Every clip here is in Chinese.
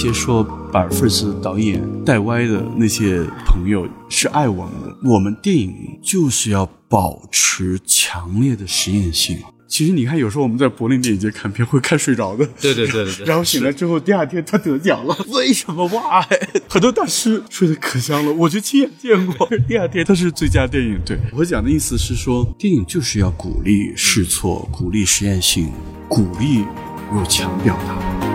些说把 First 导演带歪的那些朋友是爱我们的。我们电影就是要保持强烈的实验性。其实你看，有时候我们在柏林电影节看片会看睡着的，对对对对对。然后醒来之后，第二天他得奖了，为什么哇？很多大师睡得可香了，我就亲眼见过。第二天他是最佳电影。对我讲的意思是说，电影就是要鼓励试错，鼓励实验性，鼓励有强表达。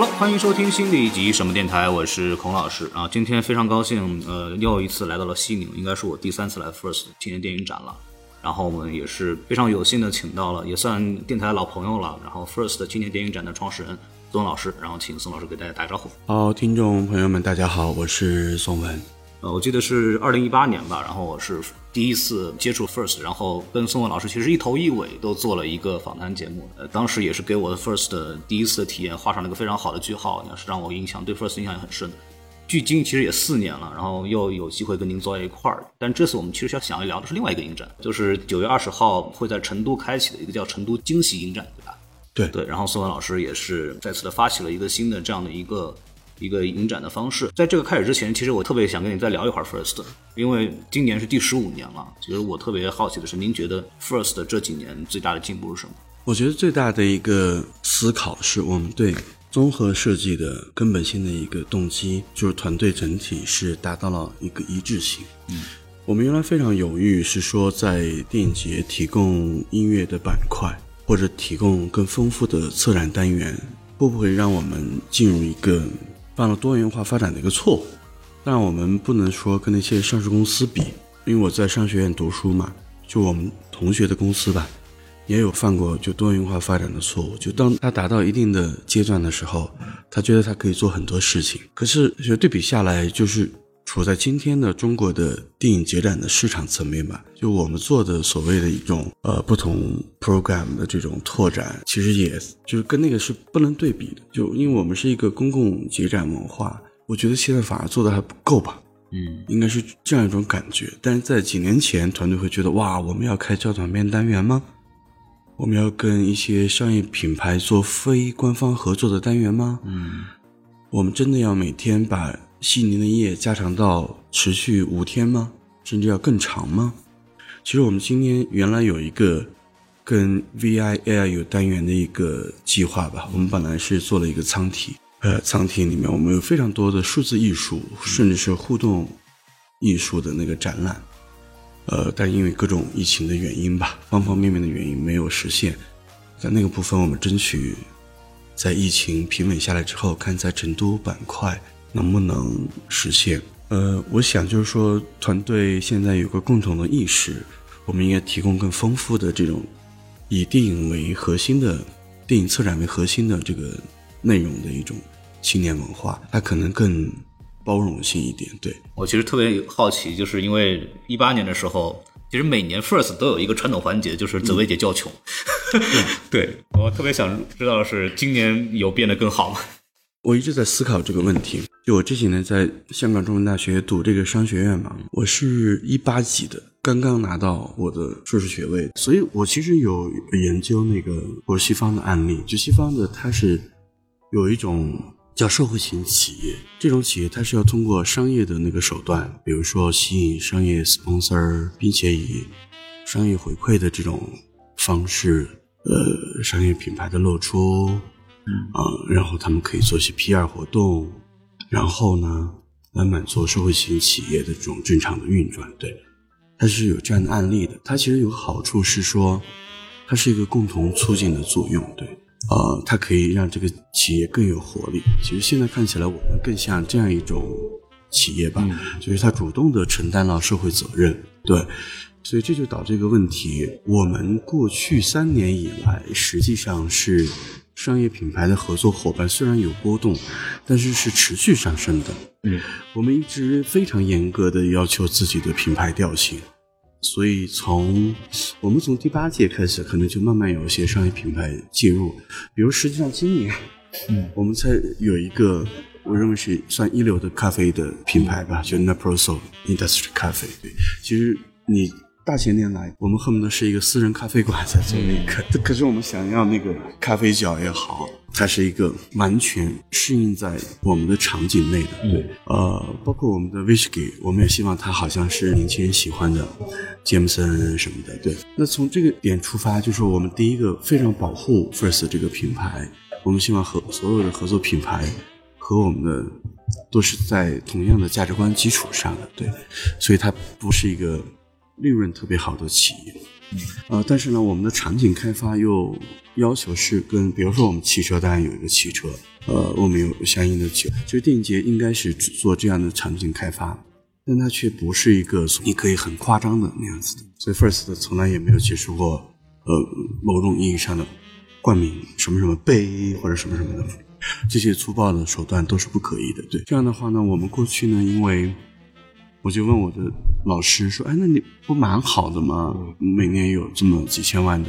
好了，欢迎收听新的一集什么电台，我是孔老师啊。今天非常高兴，呃，又一次来到了西宁，应该是我第三次来 First 青年电影展了。然后我们也是非常有幸的请到了，也算电台老朋友了。然后 First 青年电影展的创始人宋老师，然后请宋老师给大家打个招呼。好，听众朋友们，大家好，我是宋文。呃，我记得是二零一八年吧，然后我是第一次接触 First，然后跟宋文老师其实一头一尾都做了一个访谈节目，呃，当时也是给我的 First 的第一次的体验画上了一个非常好的句号，也是让我印象对 First 印象也很深。距今其实也四年了，然后又有机会跟您坐在一块儿，但这次我们其实要想聊的是另外一个影展，就是九月二十号会在成都开启的一个叫成都惊喜影展，对吧？对对，然后宋文老师也是再次的发起了一个新的这样的一个。一个影展的方式，在这个开始之前，其实我特别想跟你再聊一会儿 First，因为今年是第十五年了。其实我特别好奇的是，您觉得 First 这几年最大的进步是什么？我觉得最大的一个思考是我们对综合设计的根本性的一个动机，就是团队整体是达到了一个一致性。嗯，我们原来非常犹豫，是说在电影节提供音乐的板块，或者提供更丰富的策展单元，会不会让我们进入一个。犯了多元化发展的一个错误，但我们不能说跟那些上市公司比，因为我在商学院读书嘛，就我们同学的公司吧，也有犯过就多元化发展的错误。就当他达到一定的阶段的时候，他觉得他可以做很多事情，可是就对比下来，就是处在今天的中国的电影节展的市场层面吧，就我们做的所谓的一种呃不同 program 的这种拓展，其实也就是跟那个是不能对比的。就因为我们是一个公共节展文化，我觉得现在反而做的还不够吧。嗯，应该是这样一种感觉。但是在几年前，团队会觉得哇，我们要开教短片单元吗？我们要跟一些商业品牌做非官方合作的单元吗？嗯，我们真的要每天把悉尼的夜加长到持续五天吗？甚至要更长吗？其实我们今天原来有一个。跟 VIAI 有单元的一个计划吧，我们本来是做了一个舱体，呃，舱体里面我们有非常多的数字艺术，甚至是互动艺术的那个展览，呃，但因为各种疫情的原因吧，方方面面的原因没有实现。在那个部分，我们争取在疫情平稳下来之后，看在成都板块能不能实现。呃，我想就是说，团队现在有个共同的意识，我们应该提供更丰富的这种。以电影为核心的电影策展为核心的这个内容的一种青年文化，它可能更包容性一点。对我其实特别好奇，就是因为一八年的时候，其实每年 First 都有一个传统环节，就是紫薇姐叫穷。对我特别想知道的是，今年有变得更好吗？我一直在思考这个问题。就我这几年在香港中文大学读这个商学院嘛，我是一八级的。刚刚拿到我的硕士学位，所以我其实有研究那个我西方的案例。就西方的，它是有一种叫社会型企业，这种企业它是要通过商业的那个手段，比如说吸引商业 sponsor，并且以商业回馈的这种方式，呃，商业品牌的露出，啊，然后他们可以做一些 PR 活动，然后呢，来满足社会型企业的这种正常的运转，对。它是有这样的案例的，它其实有个好处是说，它是一个共同促进的作用，对，呃，它可以让这个企业更有活力。其实现在看起来，我们更像这样一种企业吧，就是它主动的承担了社会责任，对，所以这就导致一个问题：我们过去三年以来，实际上是。商业品牌的合作伙伴虽然有波动，但是是持续上升的。嗯，我们一直非常严格的要求自己的品牌调性，所以从我们从第八届开始，可能就慢慢有一些商业品牌进入。比如，实际上今年，嗯，我们才有一个我认为是算一流的咖啡的品牌吧，就 Naproso Industry 咖啡。对，其实你。大前年来，我们恨不得是一个私人咖啡馆在做那个，可是我们想要那个咖啡角也好，它是一个完全适应在我们的场景内的。对，呃，包括我们的 whisky，我们也希望它好像是年轻人喜欢的杰姆森什么的。对，那从这个点出发，就是我们第一个非常保护 First 这个品牌，我们希望和所有的合作品牌和我们的都是在同样的价值观基础上的。对，所以它不是一个。利润特别好的企业，呃，但是呢，我们的场景开发又要求是跟，比如说我们汽车当然有一个汽车，呃，我们有相应的酒，就是电影节应该是做这样的场景开发，但它却不是一个你可以很夸张的那样子的，所以 First 从来也没有接触过，呃，某种意义上的冠名什么什么杯或者什么什么的，这些粗暴的手段都是不可以的。对，这样的话呢，我们过去呢，因为我就问我的老师说：“哎，那你不蛮好的吗？每年有这么几千万的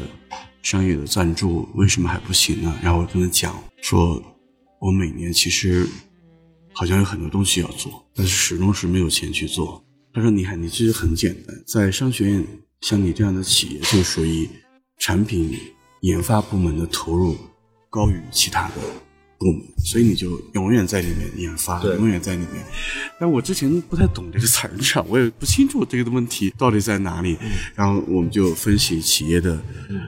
商业的赞助，为什么还不行呢？”然后我跟他讲说：“我每年其实好像有很多东西要做，但是始终是没有钱去做。”他说：“你看，你其实很简单，在商学院像你这样的企业，就属于产品研发部门的投入高于其他的。”所以你就永远在里面研发，永远在里面。但我之前不太懂这个词儿，你我也不清楚这个的问题到底在哪里。然后我们就分析企业的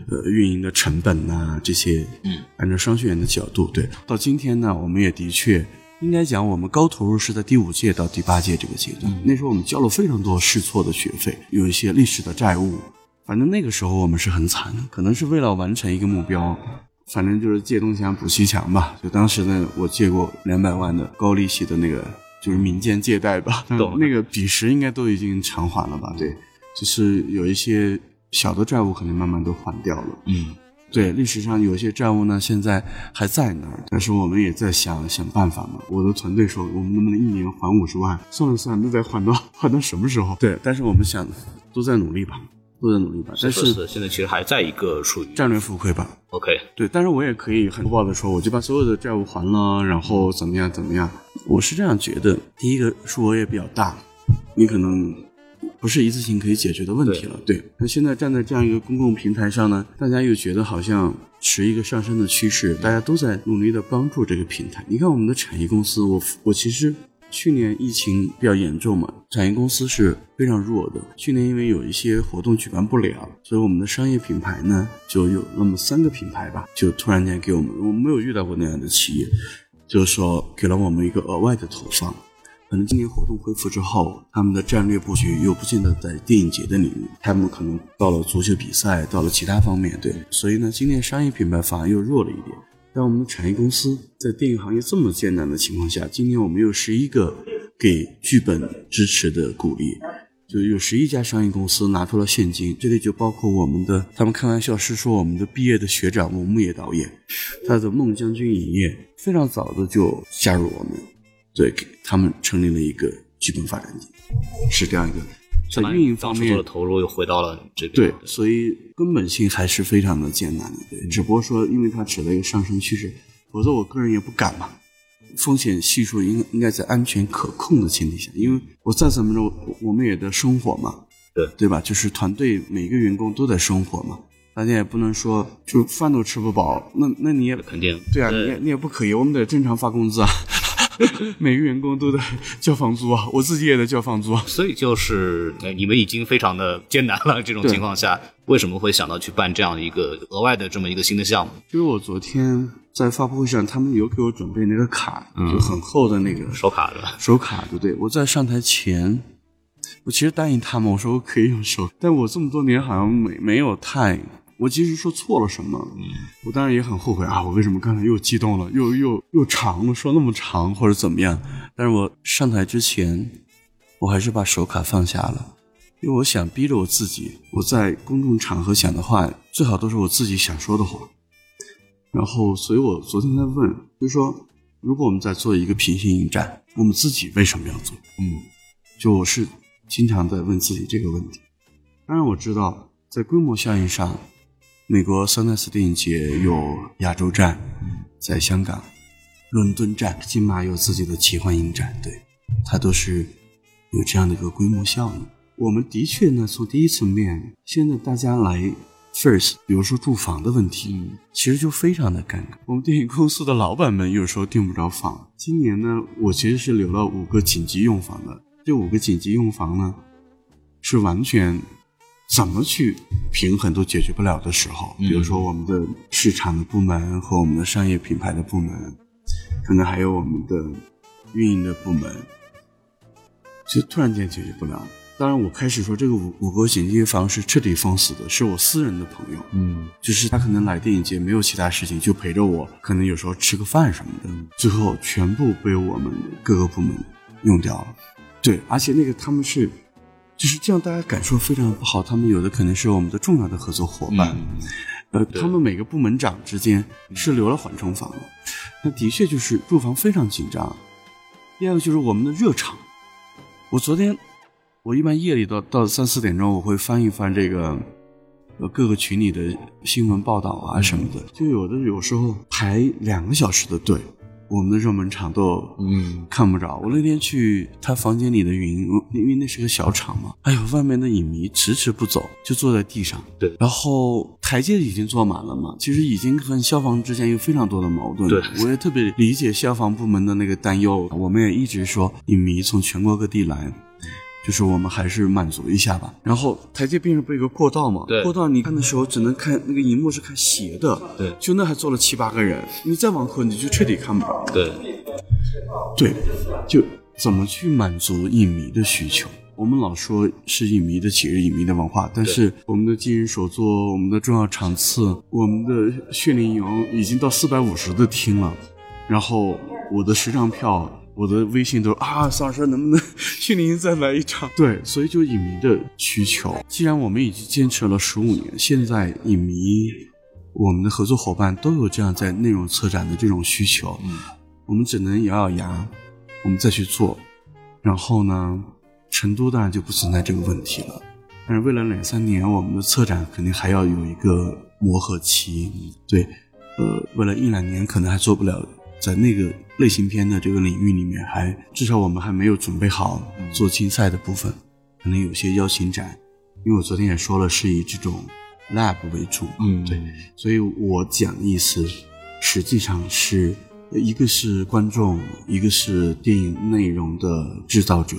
呃运营的成本呐这些，嗯，按照商学院的角度，对。到今天呢，我们也的确应该讲，我们高投入是在第五届到第八届这个阶段。那时候我们交了非常多试错的学费，有一些历史的债务。反正那个时候我们是很惨的，可能是为了完成一个目标。反正就是借东墙补西墙吧。就当时呢，我借过两百万的高利息的那个，就是民间借贷吧。那个彼时应该都已经偿还了吧？对，就是有一些小的债务可能慢慢都还掉了。嗯，对，历史上有些债务呢，现在还在那儿，但是我们也在想想办法嘛。我的团队说，我们能不能一年还五十万？算了算了，那得还到还到什么时候？对，但是我们想都在努力吧。都在努力吧，但是现在其实还在一个处于战略浮亏吧。OK，对，但是我也可以很粗暴的说，我就把所有的债务还了，然后怎么样怎么样。我是这样觉得，第一个数额也比较大，你可能不是一次性可以解决的问题了。对，那现在站在这样一个公共平台上呢，大家又觉得好像持一个上升的趋势，大家都在努力的帮助这个平台。你看我们的产业公司，我我其实。去年疫情比较严重嘛，产业公司是非常弱的。去年因为有一些活动举办不了，所以我们的商业品牌呢就有那么三个品牌吧，就突然间给我们，我们没有遇到过那样的企业，就是说给了我们一个额外的投放。可能今年活动恢复之后，他们的战略布局又不见得在电影节的领域，他们可能到了足球比赛，到了其他方面，对。所以呢，今年商业品牌反而又弱了一点。在我们的产业公司在电影行业这么艰难的情况下，今年我们有十一个给剧本支持的鼓励，就有十一家商业公司拿出了现金，这里就包括我们的，他们开玩笑是说我们的毕业的学长吴牧野导演，他的孟将军影业非常早的就加入我们，对，他们成立了一个剧本发展局，是这样一个。在运营方面的投入又回到了这边，对，所以根本性还是非常的艰难的，对。只不过说，因为它指的一个上升趋势，否则我个人也不敢嘛。风险系数应应该在安全可控的前提下，因为我再怎么着，我们也得生活嘛，对对吧？就是团队每个员工都在生活嘛，大家也不能说就饭都吃不饱，那那你也肯定对啊，你也你也不可以，我们得正常发工资啊。每个员工都在交房租啊，我自己也在交房租啊。所以就是你们已经非常的艰难了，这种情况下，为什么会想到去办这样一个额外的这么一个新的项目？就是我昨天在发布会上，他们有给我准备那个卡，就很厚的那个手卡的手卡，对不对？我在上台前，我其实答应他们，我说我可以用手，但我这么多年好像没没有太。我其实说错了什么，我当然也很后悔啊！我为什么刚才又激动了，又又又长了，说那么长或者怎么样？但是我上台之前，我还是把手卡放下了，因为我想逼着我自己，我在公众场合讲的话，最好都是我自己想说的话。然后，所以我昨天在问，就是说，如果我们在做一个平行影展，我们自己为什么要做？嗯，就我是经常在问自己这个问题。当然，我知道在规模效应上。美国桑奈斯电影节有亚洲站，在香港，伦敦站，金马有自己的奇幻影展，对，它都是有这样的一个规模效应。我们的确呢，从第一层面，现在大家来 first，比如说住房的问题，其实就非常的尴尬。我们电影公司的老板们有时候订不着房。今年呢，我其实是留了五个紧急用房的，这五个紧急用房呢，是完全怎么去平衡都解决不了的时候。比如说我们的市场的部门和我们的商业品牌的部门，可能还有我们的运营的部门，就突然间解决不了。当然，我开始说这个五五个紧急房是彻底封死的，是我私人的朋友，嗯就是他可能来电影节没有其他事情，就陪着我，可能有时候吃个饭什么的，最后全部被我们各个部门用掉了。对，而且那个他们是，就是这样，大家感受非常不好。他们有的可能是我们的重要的合作伙伴，呃，他们每个部门长之间是留了缓冲房的，那的确就是住房非常紧张。第二个就是我们的热场，我昨天我一般夜里到到三四点钟，我会翻一翻这个呃各个群里的新闻报道啊什么的，就有的有时候排两个小时的队，我们的热门场都嗯看不着。我那天去他房间里的云，因为那是个小场嘛，哎呦，外面的影迷迟迟不走，就坐在地上。对然后台阶已经坐满了嘛，其实已经和消防之间有非常多的矛盾。对我也特别理解消防部门的那个担忧。我们也一直说，影迷从全国各地来。就是我们还是满足一下吧。然后台阶边上不是有个过道嘛？对过道你看的时候只能看那个荧幕是看斜的，对就那还坐了七八个人，你再往后你就彻底看不着了。对，对，就怎么去满足影迷的需求？我们老说是影迷的节日、影迷的文化，但是我们的今日首作、我们的重要场次、我们的训练营已经到四百五十的厅了，然后我的十张票，我的微信都啊，桑老师能不能训练营再来一场？对，所以就影迷的需求，既然我们已经坚持了十五年，现在影迷我们的合作伙伴都有这样在内容策展的这种需求，嗯我们只能咬咬牙，我们再去做。然后呢，成都当然就不存在这个问题了。但是未来两三年，我们的策展肯定还要有一个磨合期。对，呃，未来一两年可能还做不了，在那个类型片的这个领域里面还，至少我们还没有准备好做竞赛的部分，可能有些邀请展。因为我昨天也说了，是以这种 lab 为主，嗯对，所以我讲的意思实际上是一个是观众，一个是电影内容的制造者，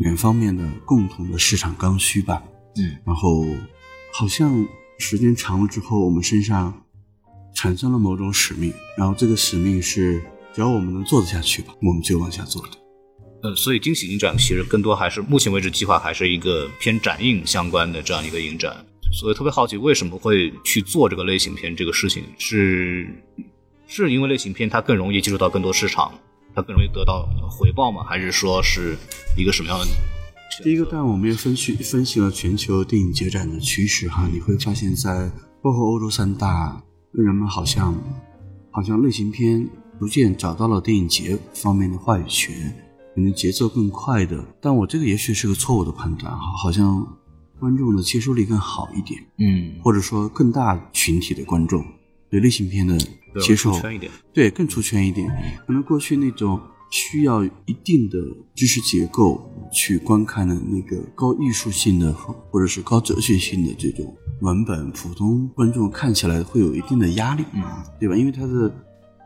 两方面的共同的市场刚需吧。嗯然后好像时间长了之后，我们身上产生了某种使命，然后这个使命是只要我们能做得下去吧，我们就往下做的。呃，所以惊喜影展其实更多还是目前为止计划还是一个偏展映相关的这样一个影展，所以特别好奇为什么会去做这个类型片这个事情，是是因为类型片它更容易接触到更多市场，它更容易得到回报吗？还是说是一个什么样的？第一个，但我们也分析分析了全球电影节展的趋势哈，你会发现在包括欧洲三大，人们好像好像类型片逐渐找到了电影节方面的话语权，可能节奏更快的。但我这个也许是个错误的判断哈，好像观众的接受力更好一点，嗯，或者说更大群体的观众对类型片的接受出圈一点，对，更出圈一点。可能过去那种需要一定的知识结构去观看的那个高艺术性的或者是高哲学性的这种文本，普通观众看起来会有一定的压力，嗯，对吧？因为它的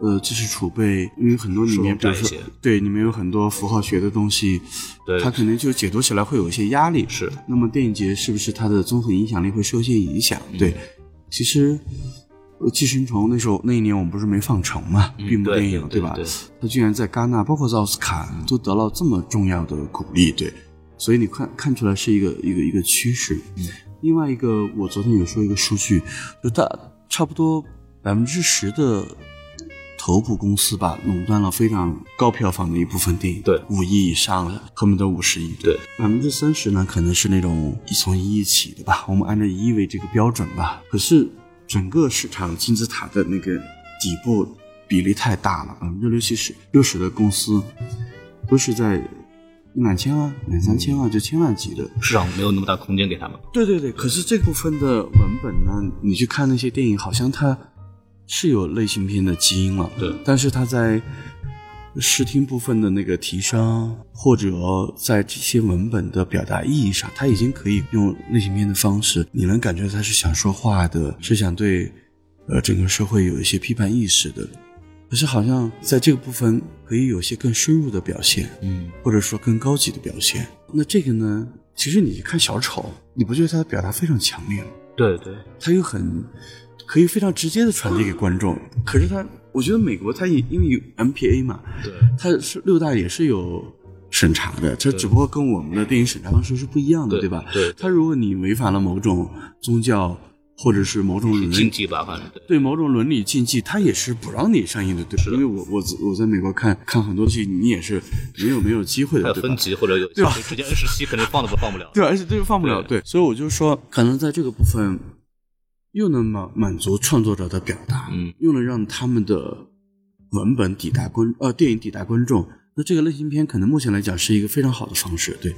呃知识储备，因为很多里面，比如说对里面有很多符号学的东西，对它可能就解读起来会有一些压力。是那么电影节是不是它的综合影响力会受一些影响？对，其实。呃寄生虫那时候那一年我们不是没放成嘛，闭幕电影吧？对吧对他居然在戛纳，包括在奥斯卡都得到这么重要的鼓励，对，所以你看看出来是一个一个一个趋势。嗯，另外一个，我昨天有说一个数据，就大差不多百分之十的头部公司吧，垄断了非常高票房的一部分电影，对五亿以上的，恨不得五十亿，对，百分之三十呢，可能是那种从一亿起的吧，我们按照一亿为这个标准吧。可是整个市场金字塔的那个底部比例太大了，百分之六七十、六十的公司都是在一两千万、两三千万就千万级的。市场没有那么大空间给他们。对对对，可是这部分的文本呢，你去看那些电影，好像它是有类型片的基因了，对但是它在视听部分的那个提升，或者在这些文本的表达意义上，他已经可以用类型片的方式，你能感觉他是想说话的，是想对呃整个社会有一些批判意识的。可是好像在这个部分可以有些更深入的表现，嗯，或者说更高级的表现。那这个呢，其实你看小丑，你不觉得他的表达非常强烈吗？对对，他又很可以非常直接的传递给观众。可是他，我觉得美国它也因为有 MPA 嘛，对，它是六大也是有审查的，这只不过跟我们的电影审查方式是不一样的，对吧？对它如果你违反了某种宗教或者是某种伦禁忌吧，反正对。对某种伦理禁忌，它也是不让你上映的，对吧？因为我我我在美国看看很多戏，你也是没有没有机会的，对吧分？级或者有对吧直接二十七肯定放都不放不了。对，而且这个放不了，对，所以我就说，可能在这个部分又能满满足创作者的表达，嗯，又能让他们的文本抵达观呃电影抵达观众。那这个类型片可能目前来讲是一个非常好的方式，对。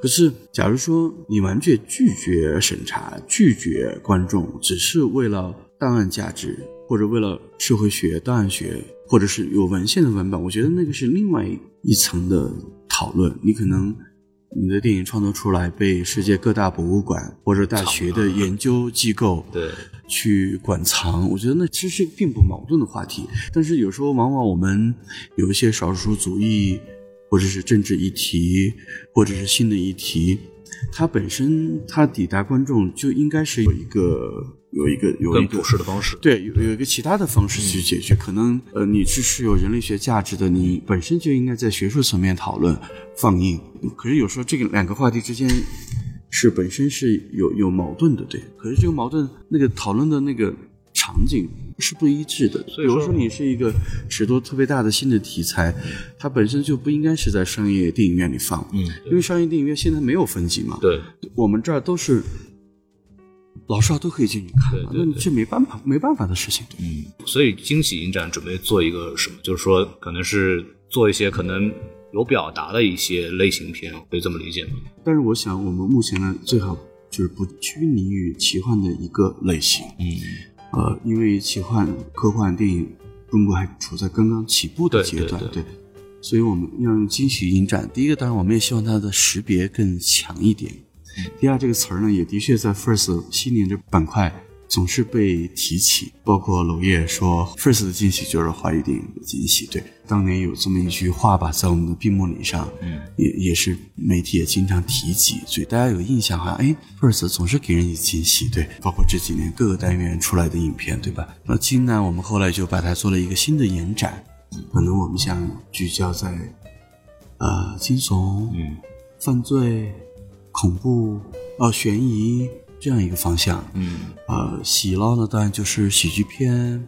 可是，假如说你完全拒绝审查、拒绝观众，只是为了档案价值，或者为了社会学、档案学，或者是有文献的文本，我觉得那个是另外一层的讨论。你可能你的电影创作出来，被世界各大博物馆或者大学的研究机构对去馆藏，我觉得那其实是并不矛盾的话题。但是有时候往往我们有一些少数主义，或者是政治议题，或者是新的议题，它本身它抵达观众就应该是有一个有一个有一个更普世的方式。对，有有一个其他的方式去解决。可能呃，你是是有人类学价值的，你本身就应该在学术层面讨论放映。可是有时候这个两个话题之间是本身是有有矛盾的，对。可是这个矛盾那个讨论的那个场景是不一致的。所以说比如说你是一个尺度特别大的新的题材，它本身就不应该是在商业电影院里放，嗯，因为商业电影院现在没有分级嘛。对我们这儿都是老少都可以进去看那你这没办法没办法的事情，嗯，所以惊喜影展准备做一个什么？就是说，可能是做一些可能有表达的一些类型片，可以这么理解吗？但是我想，我们目前呢，最好就是不拘泥于奇幻的一个类型，嗯，呃，因为奇幻科幻电影中国还处在刚刚起步的阶段，对对所以我们要用惊喜影展。第一个，当然我们也希望它的识别更强一点。第二，这个词儿呢，也的确在 First 新年这板块总是被提起，包括娄烨说 First 的惊喜就是华语电影的惊喜。对，当年有这么一句话吧，在我们的闭幕礼上，嗯，也也是媒体也经常提及，所以大家有印象，好像哎，First 总是给人以惊喜，对，包括这几年各个单元出来的影片，对吧？那今呢，我们后来就把它做了一个新的延展，可能我们想聚焦在呃惊悚、嗯犯罪、恐怖、呃悬疑这样一个方向。嗯呃，喜捞呢，当然就是喜剧片，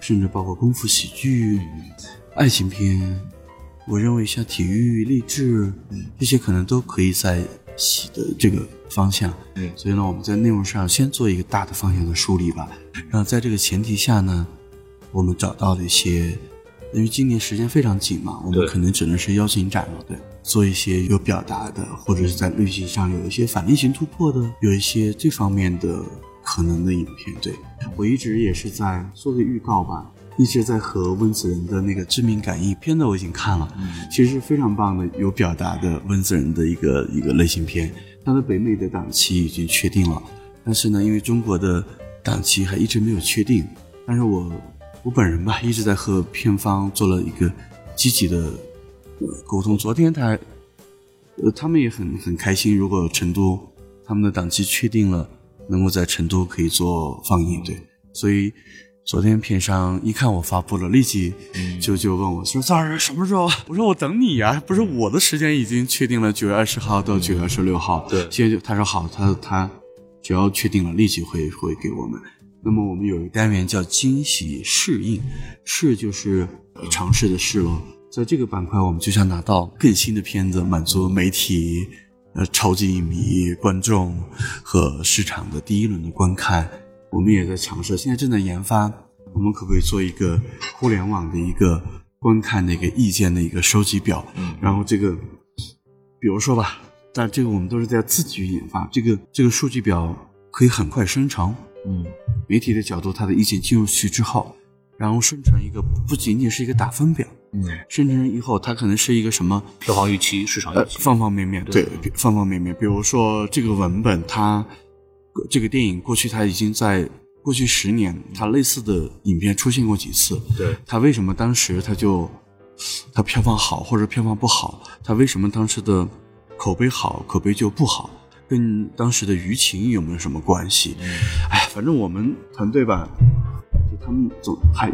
甚至包括功夫喜剧、爱情片。我认为像体育、励志这些，可能都可以在喜的这个方向。嗯所以呢，我们在内容上先做一个大的方向的梳理吧。然后在这个前提下呢，我们找到了一些，因为今年时间非常紧嘛，我们可能只能是邀请展了，对，做一些有表达的，或者是在类型上有一些反类型突破的，有一些这方面的可能的影片。对我一直也是在做个预告吧。一直在和温子仁的那个《致命感应》片子我已经看了，其实是非常棒的，有表达的温子仁的一个一个类型片。他的北美的档期已经确定了，但是呢，因为中国的档期还一直没有确定，但是我我本人吧一直在和片方做了一个积极的呃沟通。昨天他呃他们也很很开心，如果成都他们的档期确定了，能够在成都可以做放映，对，所以。昨天片商一看我发布了，立即就就问我说：“赵老师什么时候？”我说：“我等你呀、不是我的时间已经确定了，九月二十号到九月二十六号。对现在就他说好，他他只要确定了，立即会会给我们。那么我们有一个单元叫惊喜试映，试就是呃尝试的试咯。在这个板块，我们就想拿到更新的片子，满足媒体、呃超级影迷、观众和市场的第一轮的观看。我们也在尝试，现在正在研发，我们可不可以做一个互联网的一个观看的一个意见的一个收集表？嗯然后这个，比如说吧，但这个我们都是在自己研发，这个这个数据表可以很快生成。嗯媒体的角度，他的意见进入去之后，然后生成一个不仅仅是一个打分表，嗯，生成以后它可能是一个什么票房预期、市场预期，方方面面，对，方方面面。比如说这个文本，它这个电影过去它已经在过去十年，它类似的影片出现过几次，对，它为什么当时它就它票房好或者票房不好？它为什么当时的口碑好，口碑就不好？跟当时的舆情有没有什么关系？哎，反正我们团队吧。他们总还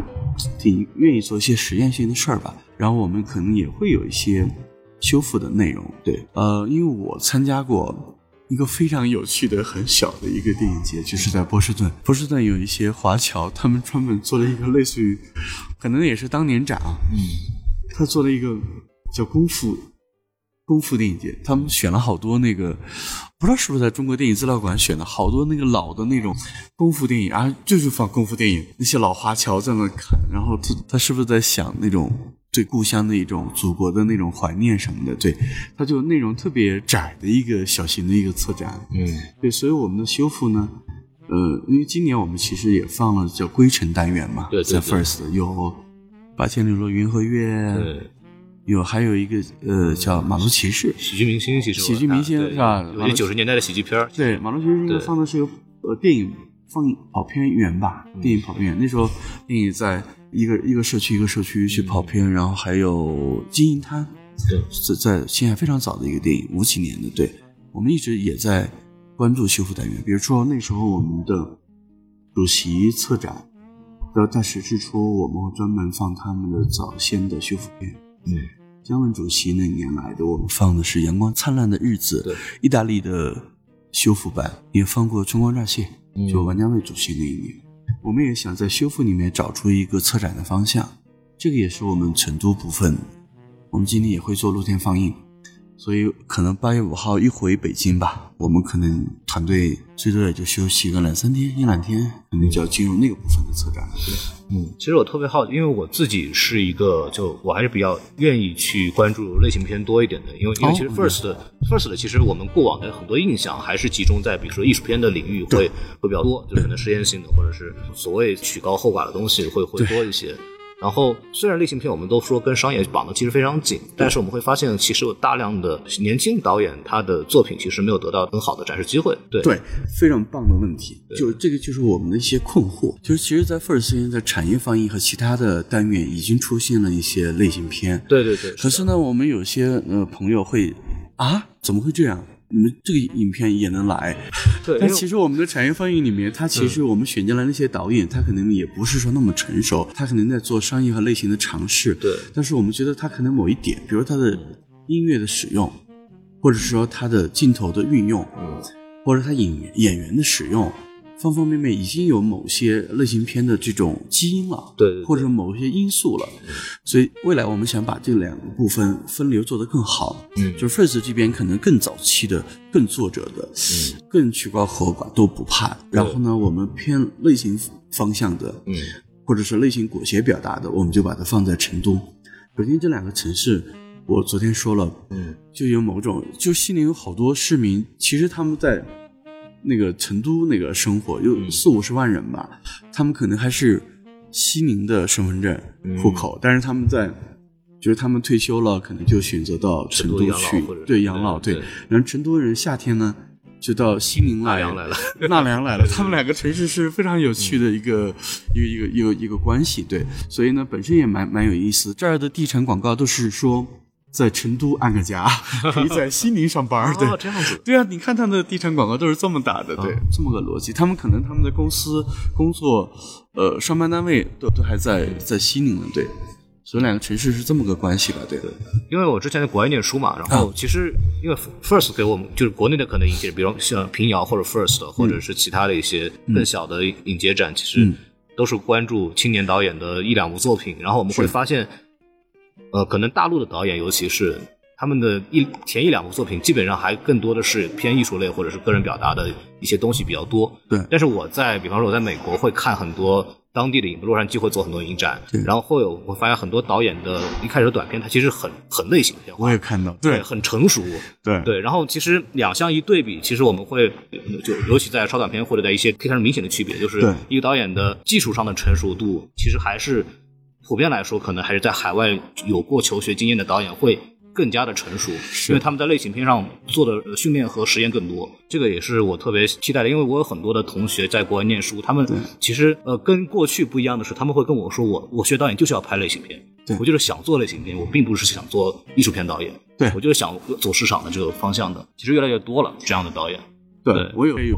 挺愿意做一些实验性的事儿吧，然后我们可能也会有一些修复的内容。对，呃，因为我参加过一个非常有趣的很小的一个电影节，就是在波士顿。波士顿有一些华侨，他们专门做了一个类似于，可能也是当年展啊，嗯，他做了一个叫功夫。功夫电影节，他们选了好多那个，不知道是不是在中国电影资料馆选的好多那个老的那种功夫电影啊，就是放功夫电影，那些老华侨在那看，然后他他是不是在想那种对故乡的一种祖国的那种怀念什么的？对，他就内容特别窄的一个小型的一个策展，嗯，对，所以我们的修复呢，呃，因为今年我们其实也放了叫归程单元嘛，对在 First 有八千里路云和月。有还有一个呃叫《马路骑士》，喜剧明星其实喜剧明星是吧？有些九十年代的喜剧片对，《马路骑士》应该放的是个呃电影放跑片员吧？电影跑片员那时候电影在一个一个社区一个社区去跑片，然后还有《金银滩》，对，在在西海非常早的一个电影，五几年的。对，我们一直也在关注修复单元，比如说那时候我们的主席策展的在实之初，我们会专门放他们的早先的修复片。嗯，姜文主席那年来的，我们放的是《阳光灿烂的日子》，对，意大利的修复版，也放过《春光乍泄》，就王家卫主席那一年。我们也想在修复里面找出一个策展的方向，这个也是我们成都部分，我们今天也会做露天放映。所以可能八月五号一回北京吧，我们可能团队最多也就休息个两三天，一两天，可能就要进入那个部分的策展了。对，嗯，其实我特别好奇，因为我自己是一个，就我还是比较愿意去关注类型片多一点的，因为因为其实 first first 的，其实我们过往的很多印象还是集中在比如说艺术片的领域会会比较多，就可能实验性的或者是所谓曲高和寡的东西会会多一些。然后，虽然类型片我们都说跟商业绑的其实非常紧，但是我们会发现，其实有大量的年轻导演他的作品其实没有得到很好的展示机会。对对，非常棒的问题，就这个就是我们的一些困惑。就是其实，在 First 现在产业放映和其他的单元已经出现了一些类型片。对对对。可是呢，我们有些呃朋友会啊，怎么会这样？你们这个影片也能来，但其实我们的产业放映里面，它其实我们选进来那些导演，他可能也不是说那么成熟，他可能在做商业和类型的尝试。对，但是我们觉得他可能某一点，比如他的音乐的使用，或者说他的镜头的运用，或者他演演员的使用。方方面面已经有某些类型片的这种基因了，对，或者某些因素了，所以未来我们想把这两个部分分流做得更好，嗯，就是 First 这边可能更早期的、更作者的，嗯，更曲高和寡都不怕。然后呢，我们偏类型方向的，嗯，或者是类型裹挟表达的，我们就把它放在成都。北京这两个城市，我昨天说了，嗯，就有某种，就西宁有好多市民，其实他们在。那个成都那个生活有四五十万人吧，他们可能还是西宁的身份证户口，但是他们在，就是他们退休了，可能就选择到成都去，对养老，对。然后成都人夏天呢，就到西宁来，纳凉来了，纳凉来了。他们两个城市是非常有趣的一个一个一个一个一个关系，对。所以呢，本身也蛮蛮有意思。这儿的地产广告都是说。在成都安个家，可以在西宁上班，对，这样子，对啊，你看他们的地产广告都是这么打的，对，这么个逻辑。他们可能他们的公司工作，呃，上班单位都都还在在西宁呢，对，所以两个城市是这么个关系吧，对。因为我之前在国外念书嘛，然后其实因为 First 给我们就是国内的可能影节，比如像平遥或者 First，或者是其他的一些更小的影节展，其实都是关注青年导演的一两部作品，然后我们会发现。呃，可能大陆的导演，尤其是他们的一前一两部作品，基本上还更多的是偏艺术类或者是个人表达的一些东西比较多。对。但是我在，比方说我在美国会看很多当地的影，洛杉矶会做很多影展，然后会有我发现很多导演的一开始的短片，它其实很很类型片。我也看到，对，很成熟。对对。然后其实两相一对比，其实我们会就尤其在超短片或者在一些可以看出明显的区别，就是一个导演的技术上的成熟度，其实还是。普遍来说，可能还是在海外有过求学经验的导演会更加的成熟，因为他们在类型片上做的呃训练和实验更多。这个也是我特别期待的，因为我有很多的同学在国外念书，他们其实呃跟过去不一样的是，他们会跟我说，我我学导演就是要拍类型片，对我就是想做类型片，我并不是想做艺术片导演，对我就是想走市场的这个方向的。其实越来越多了这样的导演。对对我有有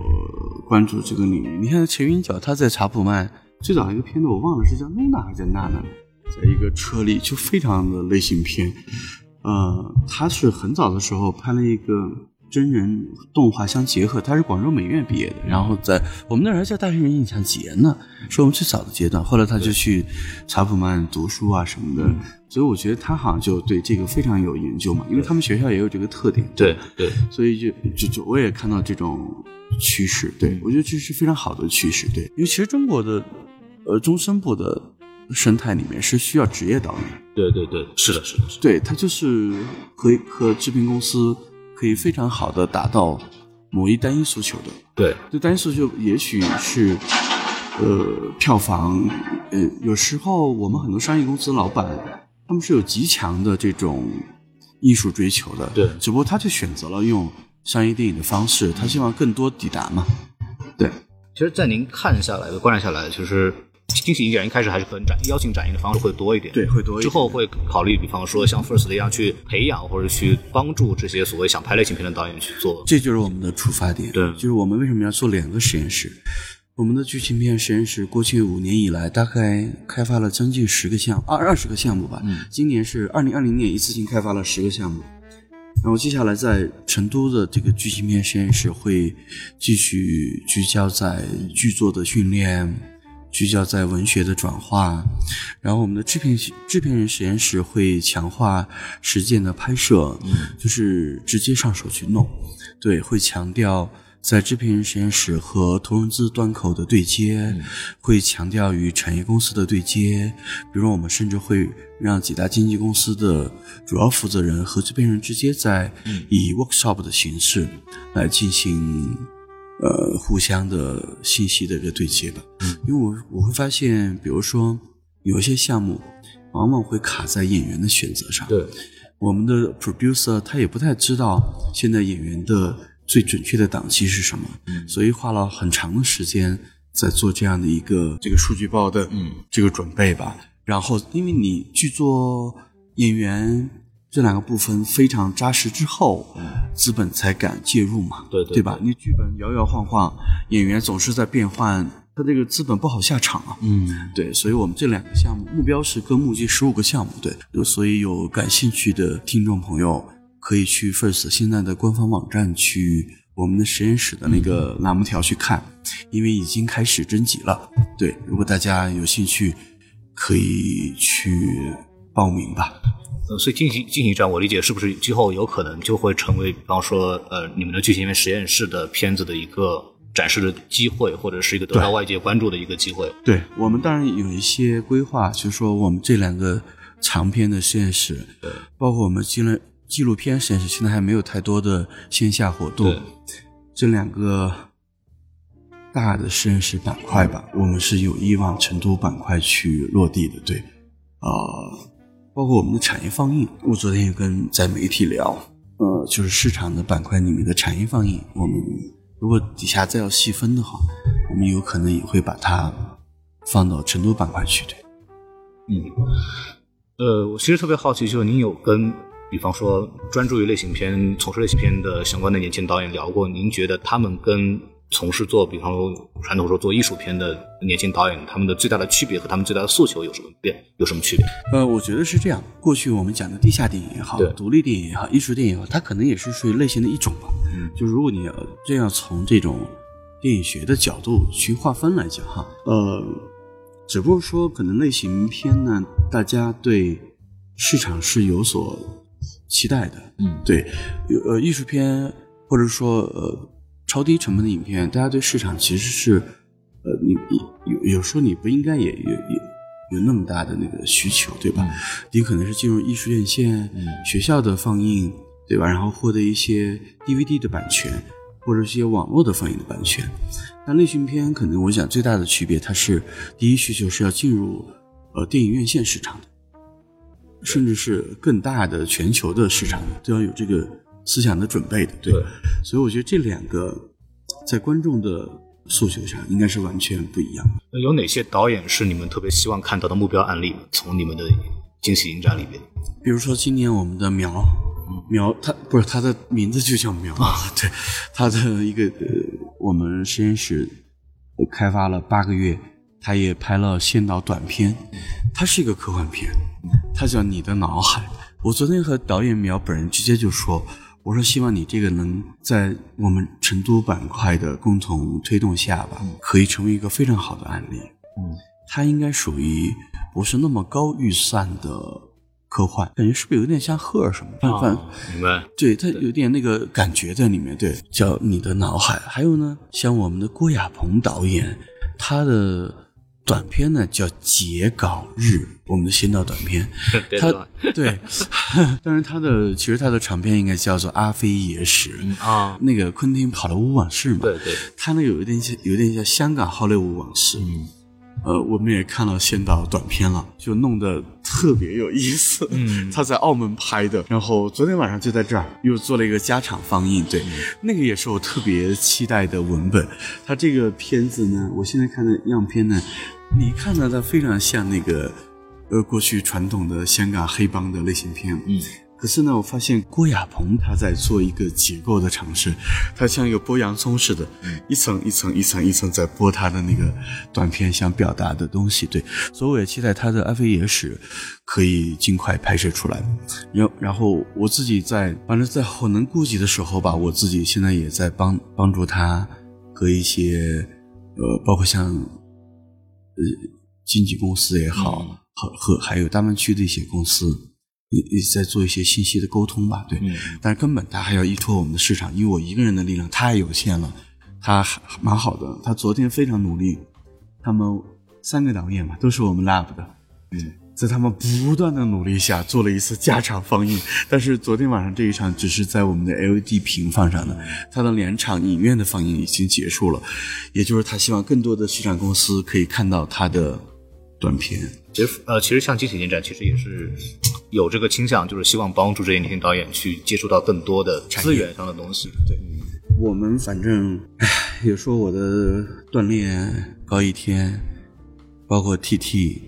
关注这个领域。你看陈云角他在查普曼最早一个片子我忘了是叫露娜还是叫娜娜，在一个车里就非常的类型片。呃，他是很早的时候拍了一个真人动画相结合，他是广州美院毕业的，然后在我们那儿还叫大学人印象节呢，是我们最早的阶段。后来他就去查普曼读书啊什么的，所以我觉得他好像就对这个非常有研究嘛，因为他们学校也有这个特点。对对，所以就就就我也看到这种趋势，对我觉得这是非常好的趋势，对，因为其实中国的呃中声部的生态里面是需要职业导演，对对对，是的，是的，是的。对，他就是和和制片公司可以非常好的达到某一单一诉求的，对。这单一诉求也许是呃票房，呃有时候我们很多商业公司老板他们是有极强的这种艺术追求的，对。只不过他就选择了用商业电影的方式，他希望更多抵达嘛，对，其实，在您看下来的观察下来，就是惊喜影展一开始还是跟展邀请展映的方式会多一点，对会多一点之后会考虑，比方说像 First 一样去培养或者去帮助这些所谓想拍类型片的导演去做。这就是我们的出发点，对就是我们为什么要做两个实验室。我们的剧情片实验室过去五年以来，大概开发了将近十个项目二二十个项目吧。嗯今年是二零二零年一次性开发了十个项目，然后接下来在成都的这个剧情片实验室会继续聚焦在剧作的训练，聚焦在文学的转化，然后我们的制片制片人实验室会强化实践的拍摄，就是直接上手去弄，对，会强调。在制片人实验室和投融资端口的对接，会强调与产业公司的对接。比如，我们甚至会让几大经纪公司的主要负责人和制片人直接在以 workshop 的形式来进行呃互相的信息的一个对接吧。嗯因为我我会发现，比如说有一些项目往往会卡在演员的选择上。对，我们的 producer 他也不太知道现在演员的最准确的档期是什么，嗯所以花了很长的时间在做这样的一个这个数据包的嗯这个准备吧。然后，因为你去做、演员这两个部分非常扎实之后，资本才敢介入嘛，对对对吧？你剧本摇摇晃晃，演员总是在变换，他这个资本不好下场啊。嗯，对，所以我们这两个项目目标是跟募集十五个项目，对，所以有感兴趣的听众朋友可以去 First 现在的官方网站去我们的实验室的那个栏目条去看，因为已经开始征集了。对，如果大家有兴趣，可以去报名吧。呃，所以进行进行这样，我理解是不是今后有可能就会成为，比方说呃你们的剧情片实验室的片子的一个展示的机会，或者是一个得到外界关注的一个机会。对我们当然有一些规划，就是说我们这两个长篇的实验室，包括我们纪录纪录片实验室，现在还没有太多的线下活动。这两个大的实验室板块吧，我们是有意往成都板块去落地的。对，呃，包括我们的产业放映，我昨天也跟在媒体聊，呃，就是市场的板块里面的产业放映，我们如果底下再要细分的话，我们有可能也会把它放到成都板块去。对，嗯，呃，我其实特别好奇，就是您有跟，比方说专注于类型片、从事类型片的相关的年轻导演聊过，您觉得他们跟从事做，比方说传统说做艺术片的年轻导演，他们的最大的区别和他们最大的诉求有什么变？有什么区别？呃，我觉得是这样。过去我们讲的地下电影也好，独立电影也好，艺术电影也好，它可能也是属于类型的一种吧。嗯，就如果你要这样从这种电影学的角度去划分来讲哈，呃，只不过说可能类型片呢，大家对市场是有所期待的。嗯对，呃艺术片或者说呃超低成本的影片，大家对市场其实是呃你你有有时候你不应该也也也有那么大的那个需求，对吧？你可能是进入艺术院线、学校的放映，对吧？然后获得一些 DVD 的版权，或者一些网络的放映的版权。那类型片可能我想最大的区别，它是第一需求是要进入呃电影院线市场的，甚至是更大的全球的市场，都要有这个思想的准备的。对，对所以我觉得这两个在观众的诉求上应该是完全不一样的。那有哪些导演是你们特别希望看到的目标案例？从你们的惊喜影展里面，比如说今年我们的苗，苗他不是他的名字就叫苗啊，对，他的一个呃，我们实验室开发了八个月，他也拍了先导短片，它是一个科幻片，它叫《你的脑海》。我昨天和导演苗本人直接就说，我说希望你这个能在我们成都板块的共同推动下吧，可以成为一个非常好的案例。嗯，它应该属于不是那么高预算的科幻，感觉是不是有点像赫尔什么？啊明白。对，它有点那个感觉在里面。对，叫你的脑海。还有呢，像我们的郭亚鹏导演，他的短片呢叫《截稿日》，我们的先导短片。他 对，当然他的其实他的长片应该叫做《阿飞野史》。啊，那个昆汀好莱坞往事嘛，对对，他那有一点像，有点像香港好莱坞往事。嗯呃，我们也看了先导短片了，就弄得特别有意思。嗯他在澳门拍的，然后昨天晚上就在这儿又做了一个加场放映，对，那个也是我特别期待的文本。他这个片子呢，我现在看的样片呢，你看到，它非常像那个呃过去传统的香港黑帮的类型片，嗯。可是呢，我发现郭亚鹏他在做一个结构的尝试，他像一个剥洋葱似的，一层一层一层一层在剥他的那个短片想表达的东西。对，所以我也期待他的《阿飞野史》可以尽快拍摄出来。然然后我自己在反正在我能顾及的时候吧，我自己现在也在帮帮助他和一些呃，包括像呃经纪公司也好，和和还有大湾区的一些公司。也也在做一些信息的沟通吧，对，嗯但是根本他还要依托我们的市场，因为我一个人的力量太有限了。他还蛮好的，他昨天非常努力，他们三个导演嘛，都是我们 lab 的，嗯，在他们不断的努力下，做了一次加场放映。但是昨天晚上这一场只是在我们的 LED 屏放上的，他的两场影院的放映已经结束了，也就是他希望更多的市场公司可以看到他的短片。其实呃，其实像惊喜影展其实也是有这个倾向，就是希望帮助这些年轻导演去接触到更多的资源上的东西。对，我们反正，唉，有说我的锻炼高一天，包括 TT，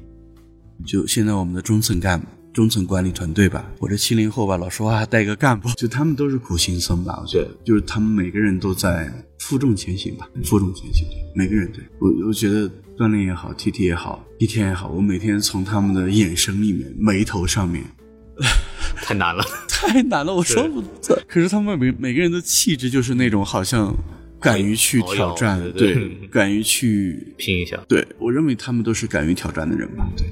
就现在我们的中层干部中层管理团队吧，我这七零后吧，老说话带个干部，就他们都是苦行僧吧，我觉得，就是他们每个人都在负重前行吧，负重前行，每个人对我，我觉得锻炼也好，TT 也好，一天也好，我每天从他们的眼神里面、眉头上面。太难了。太难了，我说不对。可是他们每每个人的气质就是那种好像敢于去挑战，哦哟对对，敢于去拼一下。对我认为他们都是敢于挑战的人吧。对，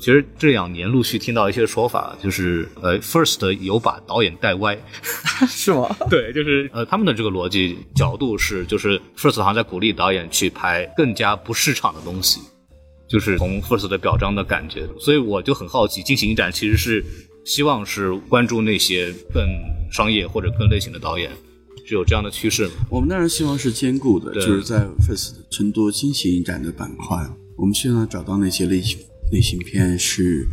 其实这两年陆续听到一些说法，就是呃，First 有把导演带歪，是吗？对，就是呃，他们的这个逻辑角度是，就是 First 好像在鼓励导演去拍更加不市场的东西，就是从 First 的表彰的感觉，所以我就很好奇，进行影展其实是希望是关注那些更商业或者更类型的导演，是有这样的趋势吗？我们当然希望是兼顾的，就是在 FIRST 成都新型影展的板块，我们希望找到那些类型类型片是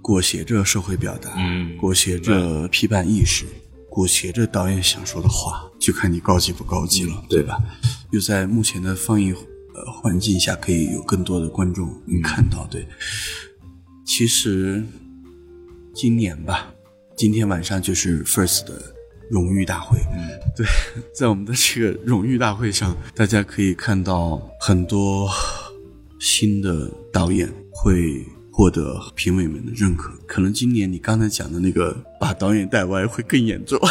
裹挟着社会表达，嗯裹挟着批判意识，裹挟着导演想说的话，就看你高级不高级了，对吧？又在目前的放映呃环境下，可以有更多的观众能看到。对，其实今年吧，今天晚上就是 FIRST 的荣誉大会。嗯，对，在我们的这个荣誉大会上，大家可以看到很多新的导演会获得评委们的认可。可能今年你刚才讲的那个把导演带歪会更严重。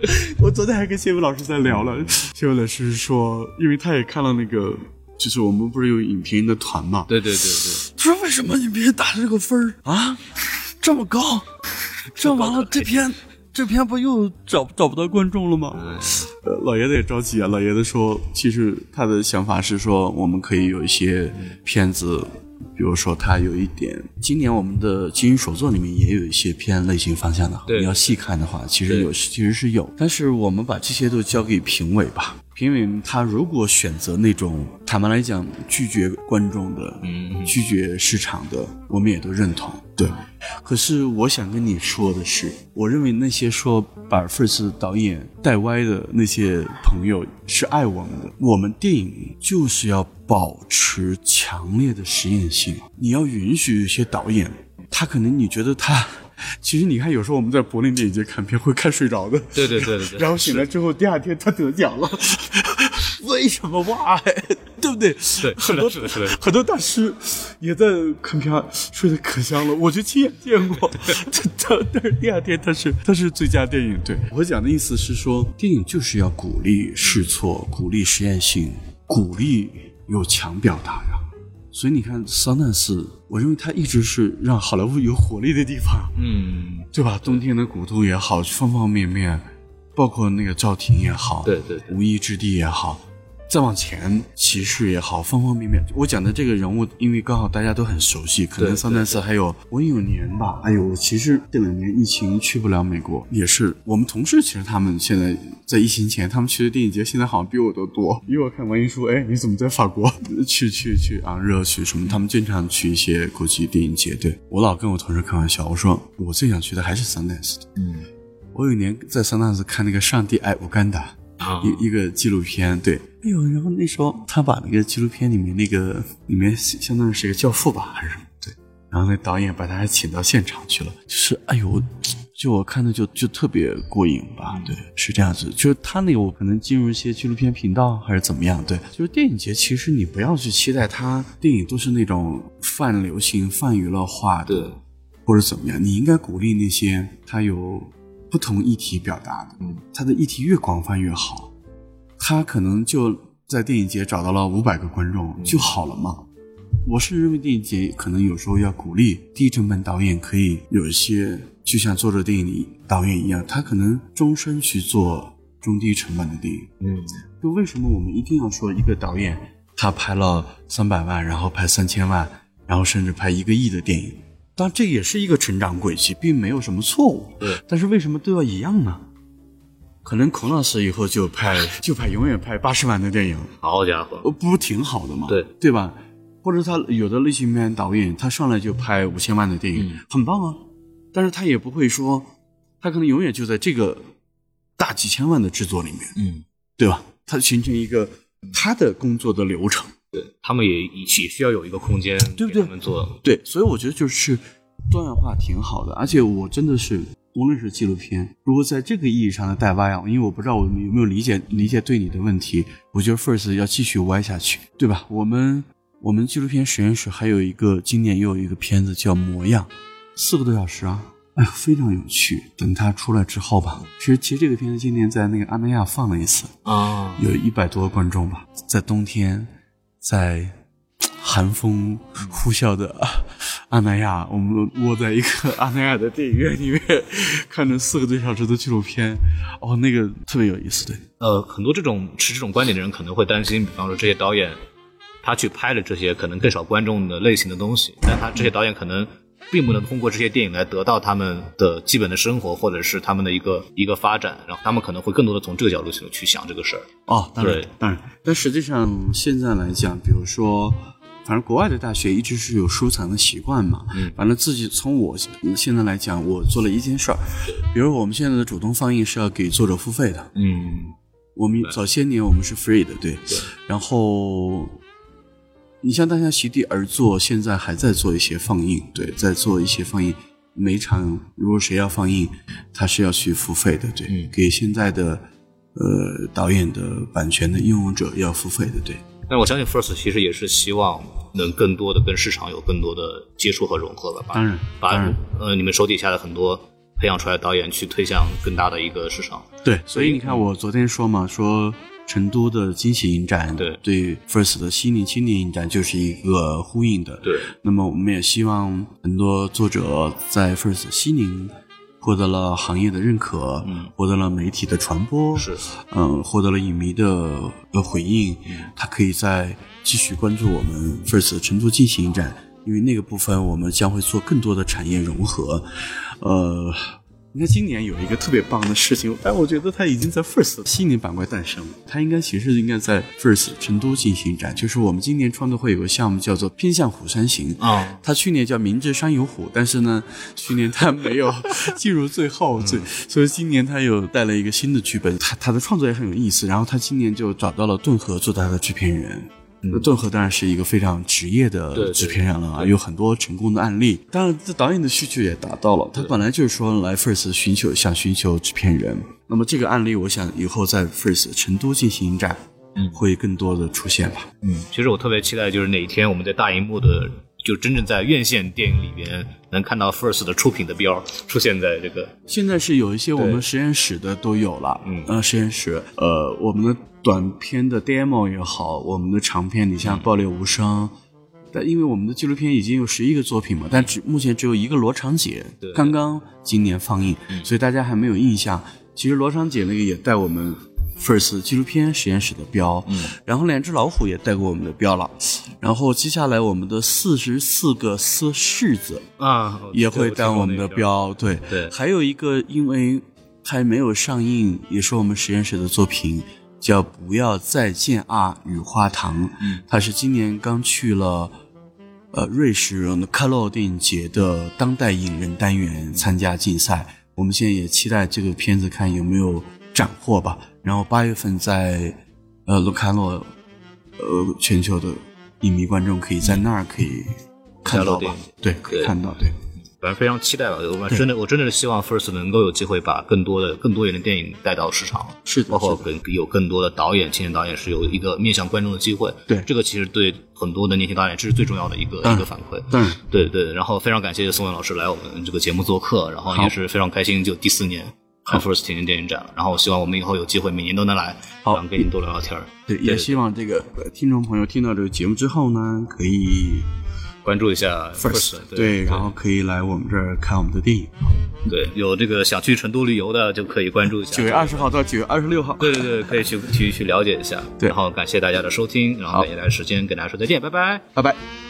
我昨天还跟谢伟老师在聊了，谢伟老师说，因为他也看了那个，就是我们不是有影评人的团嘛，对对对对，他说为什么你别打这个分儿？啊，这么高，这完了这篇这片不又找找不到观众了吗？呃，老爷子也着急啊。老爷子说，其实他的想法是说，我们可以有一些片子，比如说他有一点，今年我们的金鱼手作里面也有一些偏类型方向的，对你要细看的话，其实有其实是有，但是我们把这些都交给评委吧。评委他如果选择那种坦白来讲拒绝观众的，嗯拒绝市场的，我们也都认同。对，可是我想跟你说的是，我认为那些说把 First 导演带歪的那些朋友是爱我们的。我们电影就是要保持强烈的实验性，你要允许一些导演，他可能你觉得他。其实你看，有时候我们在柏林电影节看片会看睡着的，对对对对 对，然后醒来之后，第二天他得奖了，为什么哇？对不对？对，很多是的，是的，很多大师也在看片睡得可香了，我就亲眼见过。他但是第二天他是他是最佳电影。对我讲的意思是说，电影就是要鼓励试错，鼓励实验性，鼓励有强表达呀。所以你看，桑奈斯，我认为他一直是让好莱坞有活力的地方。嗯，对吧？冬天的古都也好，方方面面，包括那个赵婷也好，对对对无依之地也好，再往前骑士也好，方方面面。我讲的这个人物，因为刚好大家都很熟悉，可能桑德斯还有我有年吧，哎呦，其实这两年疫情去不了美国，也是我们同事，其实他们现在在疫情前，他们去的电影节，现在好像比我都多。因为我看王一书，哎，你怎么在法国？去去去啊，热去什么？他们经常去一些国际电影节。对我老跟我同事开玩笑，我说我最想去的还是桑德斯。嗯我有一年在桑奈斯看那个《上帝爱乌干达》啊，一一个纪录片，对，哎呦，然后那时候他把那个纪录片里面那个里面相当于是一个教父吧，还是什么？对，然后那导演把他还请到现场去了，就是哎呦，就我看的就就特别过瘾吧，对，是这样子，就是他那个我可能进入一些纪录片频道还是怎么样，对，就是电影节其实你不要去期待它电影都是那种泛流行、泛娱乐化的，对，或者怎么样，你应该鼓励那些它有不同议题表达的，嗯，它的议题越广泛越好。他可能就在电影节找到了五百个观众就好了嘛。我是认为电影节可能有时候要鼓励低成本导演，可以有一些就像作者电影的导演一样，他可能终身去做中低成本的电影。嗯就为什么我们一定要说一个导演他拍了三百万，然后拍三千万，然后甚至拍一个亿的电影？当然这也是一个成长轨迹，并没有什么错误。对，但是为什么都要一样呢？可能孔老师以后就拍 就拍永远拍八十万的电影，好家伙，呃，不挺好的吗？对对吧？或者他有的类型片导演，他上来就拍五千万的电影，嗯很棒啊。但是他也不会说，他可能永远就在这个大几千万的制作里面，嗯，对吧？他形成一个他的工作的流程。对他们也也需要有一个空间，对不对给他们做，对，所以我觉得就是多样化挺好的，而且我真的是，无论是纪录片，如果在这个意义上的带歪啊，因为我不知道我们有没有理解理解对你的问题，我觉得 First 要继续歪下去，对吧？我们我们纪录片实验室还有一个今年又有一个片子叫《模样》，四个多小时啊，哎呀，非常有趣。等它出来之后吧，其实其实这个片子今年在那个阿那亚放了一次，啊，有一百多个观众吧，在冬天，在寒风呼啸的 阿那亚，我们窝在一个阿那亚的电影院里面，看着四个多小时的纪录片，哦，那个特别有意思，对，呃，很多这种持这种观点的人可能会担心，比方说这些导演他去拍了这些可能更少观众的类型的东西，但他这些导演可能并不能通过这些电影来得到他们的基本的生活或者是他们的一个一个发展，然后他们可能会更多的从这个角度去去想这个事儿。哦，当然，当然，但实际上现在来讲，比如说，反正国外的大学一直是有收藏的习惯嘛。嗯反正自己从我现在来讲，我做了一件事儿，比如我们现在的主动放映是要给作者付费的。嗯我们早些年我们是 free 的，对。对然后，你像大家席地而坐，现在还在做一些放映，对，在做一些放映。每场如果谁要放映，他是要去付费的，对，嗯给现在的呃导演的版权的拥有者要付费的，对。但我相信 First 其实也是希望能更多的跟市场有更多的接触和融合吧，把当然把然呃你们手底下的很多培养出来的导演去推向更大的一个市场。对，所以你看，我昨天说嘛，说成都的惊喜影展对对 First 的悉尼青年影展就是一个呼应的。对，那么我们也希望很多作者在 First 西宁获得了行业的认可，嗯。获得了媒体的传播，是，嗯，获得了影迷的呃回应，他可以再继续关注我们 First 成都进行影展，因为那个部分我们将会做更多的产业融合，呃，你看今年有一个特别棒的事情，但我觉得它已经在 First 悉尼板块诞生了。它应该其实应该在 First 成都进行展，就是我们今年创作会有个项目叫做偏向虎山行啊。它去年叫明治山有虎，但是呢，去年它没有进入最后，最所以今年它有带了一个新的剧本。它它的创作也很有意思，然后他今年就找到了顿河做他的制片人。那顿河当然是一个非常职业的制片人了啊，有很多成功的案例。当然，这导演的需求也达到了。他本来就是说来 First 寻求想寻求制片人。那么这个案例，我想以后在 First 成都进行展，嗯，会更多的出现吧。嗯，其实我特别期待，就是哪一天我们在大荧幕的，就真正在院线电影里边能看到 First 的出品的标出现在这个。现在是有一些我们实验室的都有了，嗯，呃，实验室，呃，我们的。短片的 demo 也好，我们的长片，你像《爆裂无声》，但因为我们的纪录片已经有十一个作品嘛，但只目前只有一个《罗长姐》刚刚今年放映，所以大家还没有印象。其实《罗长姐》那个也带我们 First 纪录片实验室的标，然后《两只老虎》也带过我们的标了，然后接下来我们的四十四个丝柿子啊也会带我们的标，对对，还有一个因为还没有上映，也是我们实验室的作品。叫不要再见啊，雨花堂。嗯，他是今年刚去了，呃，瑞士的卡洛电影节的当代影人单元参加竞赛。我们现在也期待这个片子看有没有斩获吧。然后八月份在呃卢卡诺，呃，全球的影迷观众可以在那儿可以看到吧？对，可以看到，对。反正非常期待吧，我真的，我真的是希望 First 能够有机会把更多的、更多元的电影带到市场，是包括更有更多的导演、青年导演是有一个面向观众的机会。对，这个其实对很多的年轻导演这是最重要的一个一个反馈。嗯，对对。然后非常感谢宋文老师来我们这个节目做客，然后也是非常开心，就第四年看 First 天津电影展然后希望我们以后有机会每年都能来，好，跟您多聊聊天对，也希望这个听众朋友听到这个节目之后呢，可以。关注一下 First，对，然后可以来我们这儿看我们的电影。对，有这个想去成都旅游的就可以关注一下。九月二十号到九月二十六号。对对对，可以去去去了解一下。对，然后感谢大家的收听，然后接下来时间跟大家说再见，拜拜，拜拜。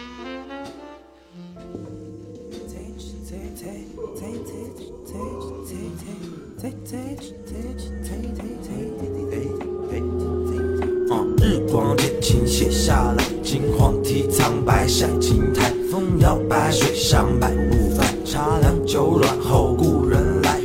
情写下来，金黄提苍白晒青苔，风摇摆，水上摆不翻，茶凉酒暖后顾。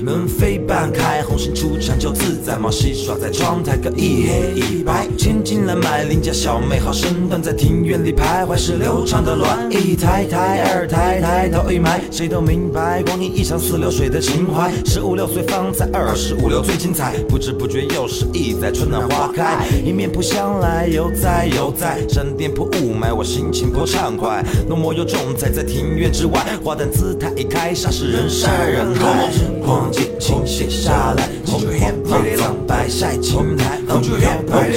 门扉半开，红杏出墙就自在嘛，戏耍在窗台，各一黑一白。千金难买邻家小妹，好身段在庭院里徘徊，是流畅的乱。一抬抬，二抬抬，头一埋，谁都明白，光阴一场似流水的情怀。十五六岁方才二十五六最精彩，不知不觉又是一载春暖花开。迎面扑向来，犹在犹在，闪电破雾霾，我心情颇畅快。浓墨又重彩在庭院之外，花旦姿态一开，煞是人山人海。光剑倾泻下来，金黄体苍白晒青苔，风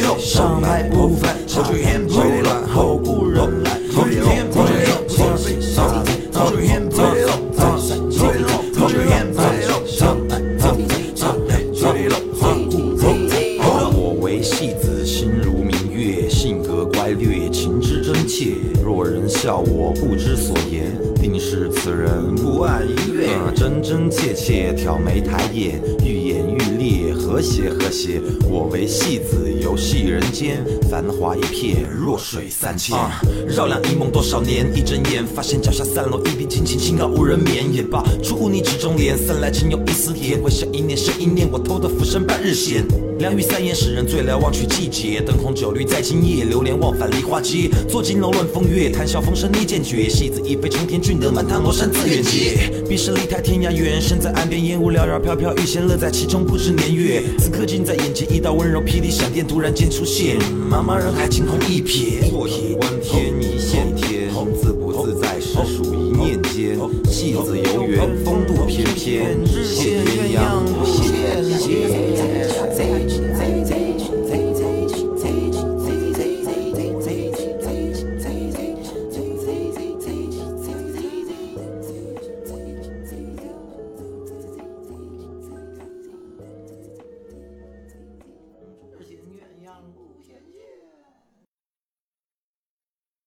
摇上来不凡，酒乱后故人来。我为戏子，游戏人间，繁华一片，弱水三千。绕梁一梦多少年，一睁眼发现脚下散落一片青青，清高无人眠。也罢，出污泥池中莲，散来情有一丝甜。回想一念是一念，我偷得浮生半日闲。两语三言使人醉了，忘却季节。灯红酒绿在今夜，流连忘返梨花街。坐金楼论风月，谈笑风生逆剑诀。戏子一飞冲天，俊德满堂罗衫自远接。彼时离太天涯远，身在岸边烟雾缭绕飘飘欲仙乐在其中不知年月。此刻近在眼前，一道温柔霹雳闪电突然间出现。茫茫人海，惊鸿一瞥。坐野观天，一线天，自不自在是属一念间。戏子游园，风度翩翩，羡鸳鸯不羡。谢谢再见再见